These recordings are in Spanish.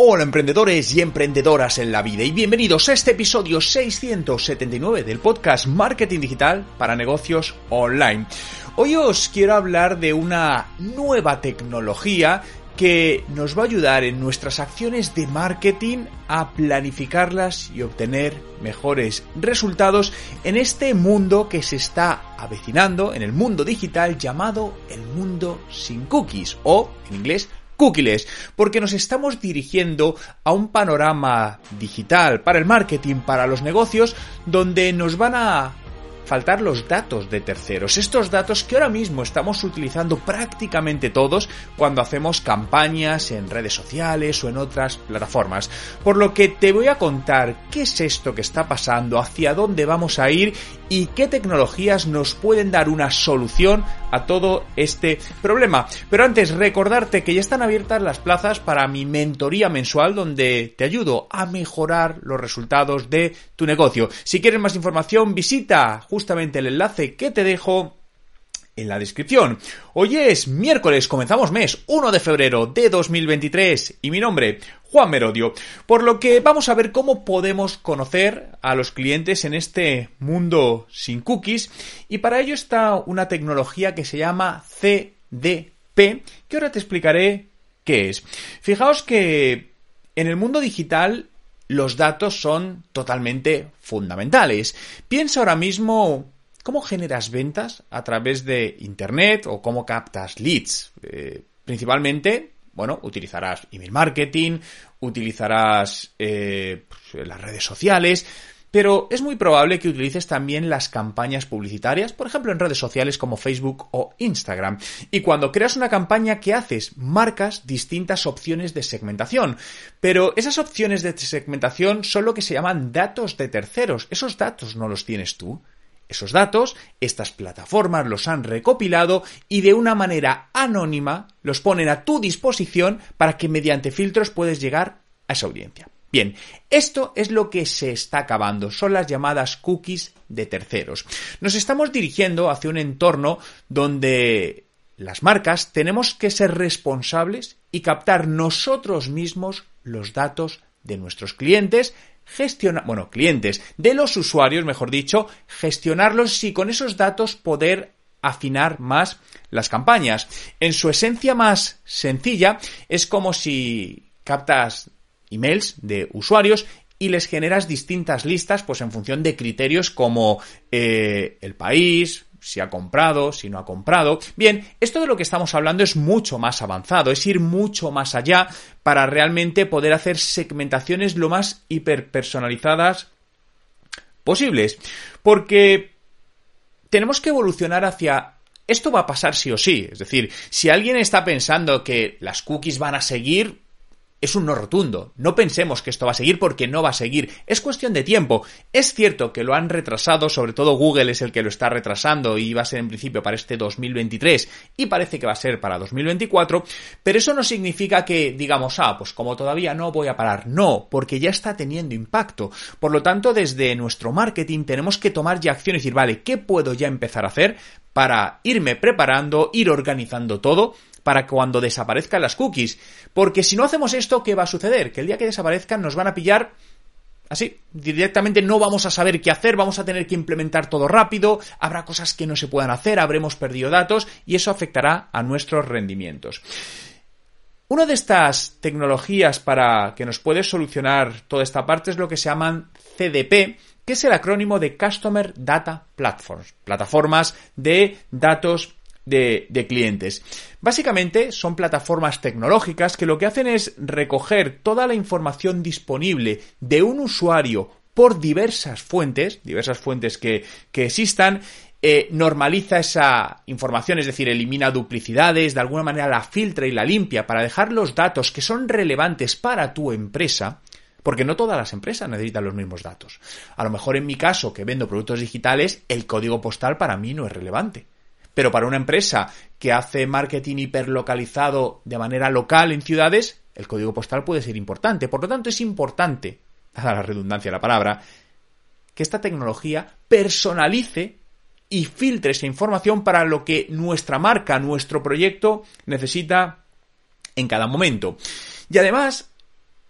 Hola emprendedores y emprendedoras en la vida y bienvenidos a este episodio 679 del podcast Marketing Digital para negocios online. Hoy os quiero hablar de una nueva tecnología que nos va a ayudar en nuestras acciones de marketing a planificarlas y obtener mejores resultados en este mundo que se está avecinando, en el mundo digital llamado el mundo sin cookies o en inglés cookies, porque nos estamos dirigiendo a un panorama digital para el marketing, para los negocios, donde nos van a faltar los datos de terceros, estos datos que ahora mismo estamos utilizando prácticamente todos cuando hacemos campañas en redes sociales o en otras plataformas. Por lo que te voy a contar qué es esto que está pasando, hacia dónde vamos a ir y qué tecnologías nos pueden dar una solución a todo este problema. Pero antes recordarte que ya están abiertas las plazas para mi mentoría mensual donde te ayudo a mejorar los resultados de tu negocio. Si quieres más información visita justamente el enlace que te dejo en la descripción. Hoy es miércoles, comenzamos mes 1 de febrero de 2023 y mi nombre, Juan Merodio. Por lo que vamos a ver cómo podemos conocer a los clientes en este mundo sin cookies y para ello está una tecnología que se llama CDP, que ahora te explicaré qué es. Fijaos que en el mundo digital los datos son totalmente fundamentales. Piensa ahora mismo cómo generas ventas a través de Internet o cómo captas leads. Eh, principalmente, bueno, utilizarás email marketing, utilizarás eh, pues, las redes sociales, pero es muy probable que utilices también las campañas publicitarias, por ejemplo en redes sociales como Facebook o Instagram. Y cuando creas una campaña, ¿qué haces? Marcas distintas opciones de segmentación. Pero esas opciones de segmentación son lo que se llaman datos de terceros. Esos datos no los tienes tú. Esos datos, estas plataformas los han recopilado y de una manera anónima los ponen a tu disposición para que mediante filtros puedes llegar a esa audiencia. Bien, esto es lo que se está acabando, son las llamadas cookies de terceros. Nos estamos dirigiendo hacia un entorno donde las marcas tenemos que ser responsables y captar nosotros mismos los datos de nuestros clientes, gestionar, bueno, clientes, de los usuarios, mejor dicho, gestionarlos y con esos datos poder afinar más las campañas. En su esencia más sencilla, es como si captas emails de usuarios y les generas distintas listas, pues en función de criterios como eh, el país, si ha comprado, si no ha comprado. Bien, esto de lo que estamos hablando es mucho más avanzado, es ir mucho más allá para realmente poder hacer segmentaciones lo más hiperpersonalizadas posibles. Porque tenemos que evolucionar hacia esto va a pasar sí o sí. Es decir, si alguien está pensando que las cookies van a seguir, es un no rotundo. No pensemos que esto va a seguir porque no va a seguir. Es cuestión de tiempo. Es cierto que lo han retrasado, sobre todo Google es el que lo está retrasando y va a ser en principio para este 2023 y parece que va a ser para 2024, pero eso no significa que digamos, ah, pues como todavía no voy a parar. No, porque ya está teniendo impacto. Por lo tanto, desde nuestro marketing tenemos que tomar ya acción y decir, vale, ¿qué puedo ya empezar a hacer para irme preparando, ir organizando todo para cuando desaparezcan las cookies. Porque si no hacemos esto, ¿qué va a suceder? Que el día que desaparezcan nos van a pillar Así, directamente no vamos a saber qué hacer, vamos a tener que implementar todo rápido, habrá cosas que no se puedan hacer, habremos perdido datos y eso afectará a nuestros rendimientos. Una de estas tecnologías para que nos puede solucionar toda esta parte es lo que se llaman CDP, que es el acrónimo de Customer Data Platforms, plataformas de datos de, clientes. Básicamente son plataformas tecnológicas que lo que hacen es recoger toda la información disponible de un usuario por diversas fuentes, diversas fuentes que, que existan, eh, normaliza esa información, es decir, elimina duplicidades, de alguna manera la filtra y la limpia para dejar los datos que son relevantes para tu empresa, porque no todas las empresas necesitan los mismos datos. A lo mejor en mi caso, que vendo productos digitales, el código postal para mí no es relevante. Pero para una empresa que hace marketing hiperlocalizado de manera local en ciudades, el código postal puede ser importante. Por lo tanto, es importante, a la redundancia de la palabra, que esta tecnología personalice y filtre esa información para lo que nuestra marca, nuestro proyecto necesita en cada momento. Y además,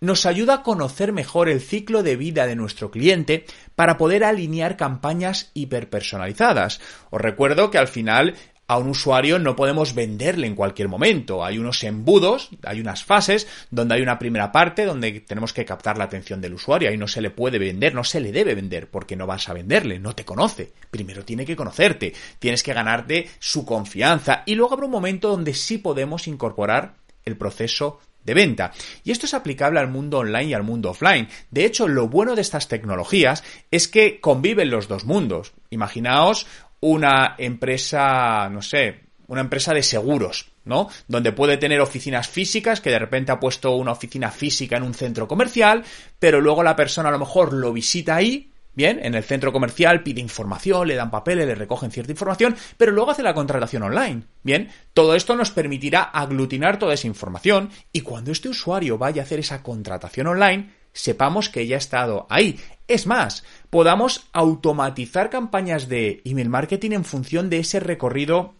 nos ayuda a conocer mejor el ciclo de vida de nuestro cliente para poder alinear campañas hiperpersonalizadas. Os recuerdo que al final a un usuario no podemos venderle en cualquier momento. Hay unos embudos, hay unas fases donde hay una primera parte donde tenemos que captar la atención del usuario. Ahí no se le puede vender, no se le debe vender porque no vas a venderle, no te conoce. Primero tiene que conocerte, tienes que ganarte su confianza y luego habrá un momento donde sí podemos incorporar el proceso de venta. Y esto es aplicable al mundo online y al mundo offline. De hecho, lo bueno de estas tecnologías es que conviven los dos mundos. Imaginaos una empresa, no sé, una empresa de seguros, ¿no? Donde puede tener oficinas físicas, que de repente ha puesto una oficina física en un centro comercial, pero luego la persona a lo mejor lo visita ahí, bien, en el centro comercial, pide información, le dan papeles, le recogen cierta información, pero luego hace la contratación online, bien. Todo esto nos permitirá aglutinar toda esa información y cuando este usuario vaya a hacer esa contratación online, sepamos que ya ha estado ahí. Es más, podamos automatizar campañas de email marketing en función de ese recorrido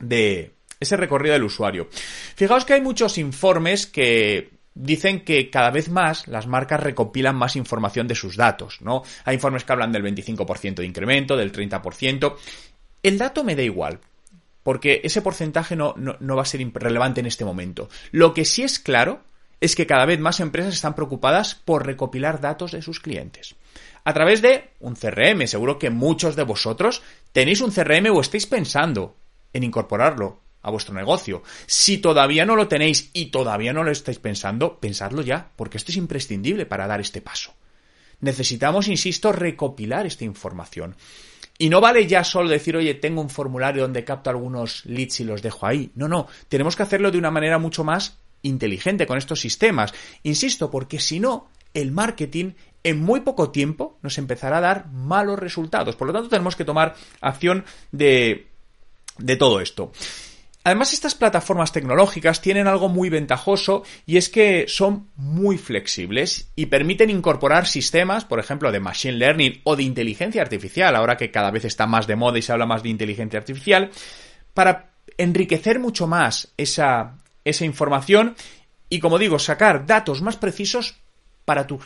de ese recorrido del usuario. Fijaos que hay muchos informes que dicen que cada vez más las marcas recopilan más información de sus datos, ¿no? Hay informes que hablan del 25% de incremento, del 30%. El dato me da igual, porque ese porcentaje no, no, va a ser relevante en este momento. Lo que sí es claro es que cada vez más empresas están preocupadas por recopilar datos de sus clientes a través de un CRM. Seguro que muchos de vosotros tenéis un CRM o estáis pensando en incorporarlo a vuestro negocio. Si todavía no lo tenéis y todavía no lo estáis pensando, pensadlo ya, porque esto es imprescindible para dar este paso. Necesitamos, insisto, recopilar esta información. Y no vale ya solo decir, oye, tengo un formulario donde capto algunos leads y los dejo ahí. No, no, tenemos que hacerlo de una manera mucho más inteligente con estos sistemas. Insisto, porque si no, el marketing en muy poco tiempo nos empezará a dar malos resultados. Por lo tanto, tenemos que tomar acción de, de todo esto. Además, estas plataformas tecnológicas tienen algo muy ventajoso y es que son muy flexibles y permiten incorporar sistemas, por ejemplo, de machine learning o de inteligencia artificial, ahora que cada vez está más de moda y se habla más de inteligencia artificial, para enriquecer mucho más esa, esa información y, como digo, sacar datos más precisos para tu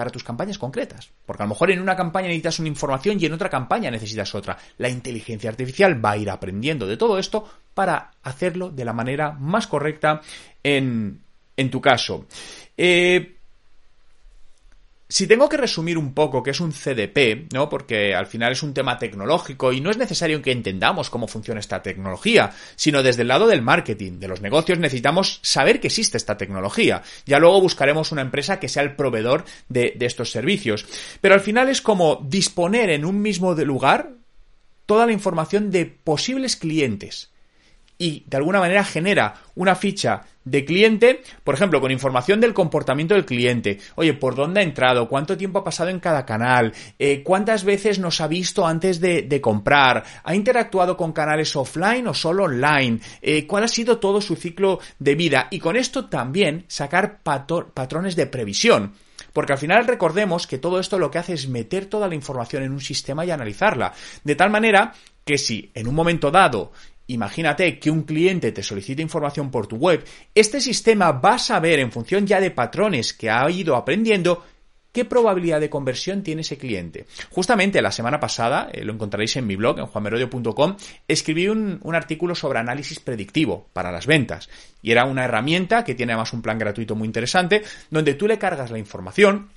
para tus campañas concretas. Porque a lo mejor en una campaña necesitas una información y en otra campaña necesitas otra. La inteligencia artificial va a ir aprendiendo de todo esto para hacerlo de la manera más correcta en, en tu caso. Eh, si tengo que resumir un poco qué es un CDP, ¿no? Porque al final es un tema tecnológico y no es necesario que entendamos cómo funciona esta tecnología, sino desde el lado del marketing, de los negocios, necesitamos saber que existe esta tecnología. Ya luego buscaremos una empresa que sea el proveedor de, de estos servicios. Pero al final es como disponer en un mismo lugar toda la información de posibles clientes y de alguna manera genera una ficha de cliente, por ejemplo, con información del comportamiento del cliente. Oye, ¿por dónde ha entrado? ¿Cuánto tiempo ha pasado en cada canal? Eh, ¿Cuántas veces nos ha visto antes de, comprar? ¿Ha interactuado con canales offline o solo online? Eh, ¿Cuál ha sido todo su ciclo de vida? Y con esto también sacar patrones de previsión. Porque al final recordemos que todo esto lo que hace es meter toda la información en un sistema y analizarla. De tal manera que si en un momento dado Imagínate que un cliente te solicita información por tu web, este sistema va a saber en función ya de patrones que ha ido aprendiendo ¿Qué probabilidad de conversión tiene ese cliente? Justamente la semana pasada, eh, lo encontraréis en mi blog, en juanmerodio.com, escribí un, un, artículo sobre análisis predictivo para las ventas. Y era una herramienta que tiene además un plan gratuito muy interesante, donde tú le cargas la información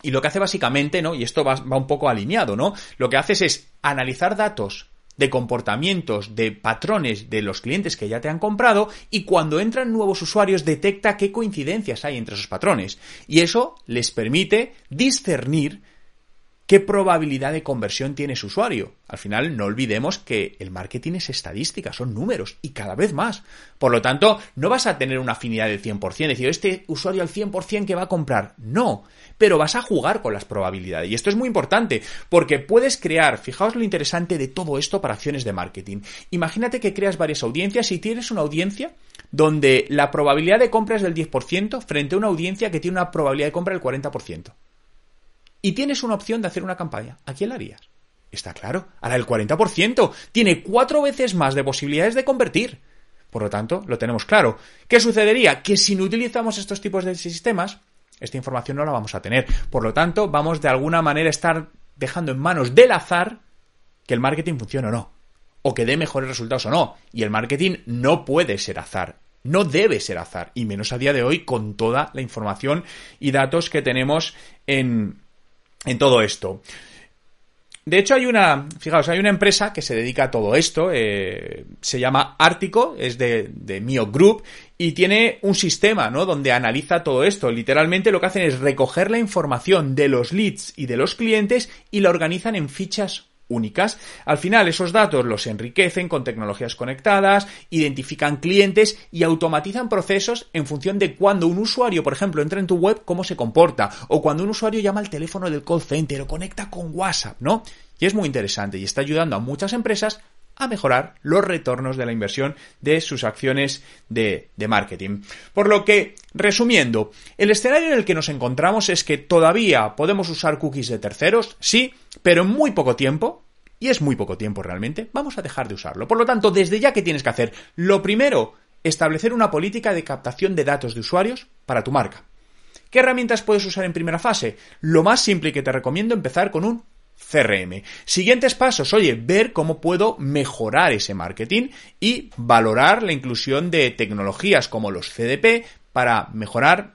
y lo que hace básicamente, ¿no? Y esto va, va un poco alineado, ¿no? Lo que haces es analizar datos de comportamientos, de patrones de los clientes que ya te han comprado y cuando entran nuevos usuarios detecta qué coincidencias hay entre esos patrones. Y eso les permite discernir ¿Qué probabilidad de conversión tiene ese usuario? Al final, no olvidemos que el marketing es estadística, son números y cada vez más. Por lo tanto, no vas a tener una afinidad del 100%, decir, este usuario al 100% que va a comprar. No, pero vas a jugar con las probabilidades. Y esto es muy importante, porque puedes crear, fijaos lo interesante de todo esto para acciones de marketing. Imagínate que creas varias audiencias y tienes una audiencia donde la probabilidad de compra es del 10% frente a una audiencia que tiene una probabilidad de compra del 40%. Y tienes una opción de hacer una campaña. ¿A quién la harías? Está claro, ahora el 40% tiene cuatro veces más de posibilidades de convertir. Por lo tanto, lo tenemos claro. ¿Qué sucedería? Que si no utilizamos estos tipos de sistemas, esta información no la vamos a tener. Por lo tanto, vamos de alguna manera a estar dejando en manos del azar que el marketing funcione o no. O que dé mejores resultados o no. Y el marketing no puede ser azar. No debe ser azar. Y menos a día de hoy con toda la información y datos que tenemos en, en todo esto. De hecho, hay una, fijaos, hay una empresa que se dedica a todo esto, eh, se llama Ártico, es de, de Mio Group, y tiene un sistema, ¿no? Donde analiza todo esto. Literalmente lo que hacen es recoger la información de los leads y de los clientes y la organizan en fichas únicas. Al final esos datos los enriquecen con tecnologías conectadas, identifican clientes y automatizan procesos en función de cuando un usuario, por ejemplo, entra en tu web, cómo se comporta, o cuando un usuario llama al teléfono del call center o conecta con WhatsApp, ¿no? Y es muy interesante y está ayudando a muchas empresas a mejorar los retornos de la inversión de sus acciones de, marketing. Por lo que, resumiendo, el escenario en el que nos encontramos es que todavía podemos usar cookies de terceros, sí, pero en muy poco tiempo, y es muy poco tiempo realmente, vamos a dejar de usarlo. Por lo tanto, desde ya que tienes que hacer, lo primero, establecer una política de captación de datos de usuarios para tu marca. ¿Qué herramientas puedes usar en primera fase? Lo más simple que te recomiendo empezar con un CRM. Siguientes pasos, oye, ver cómo puedo mejorar ese marketing y valorar la inclusión de tecnologías como los CDP para mejorar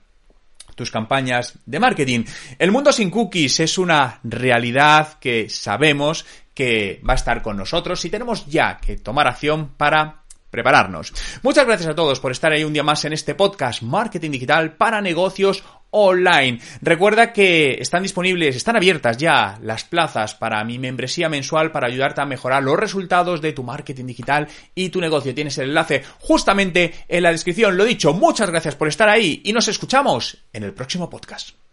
tus campañas de marketing. El mundo sin cookies es una realidad que sabemos que va a estar con nosotros y tenemos ya que tomar acción para prepararnos. Muchas gracias a todos por estar ahí un día más en este podcast Marketing Digital para negocios online. Recuerda que están disponibles, están abiertas ya las plazas para mi membresía mensual para ayudarte a mejorar los resultados de tu marketing digital y tu negocio. Tienes el enlace justamente en la descripción. Lo dicho, muchas gracias por estar ahí y nos escuchamos en el próximo podcast.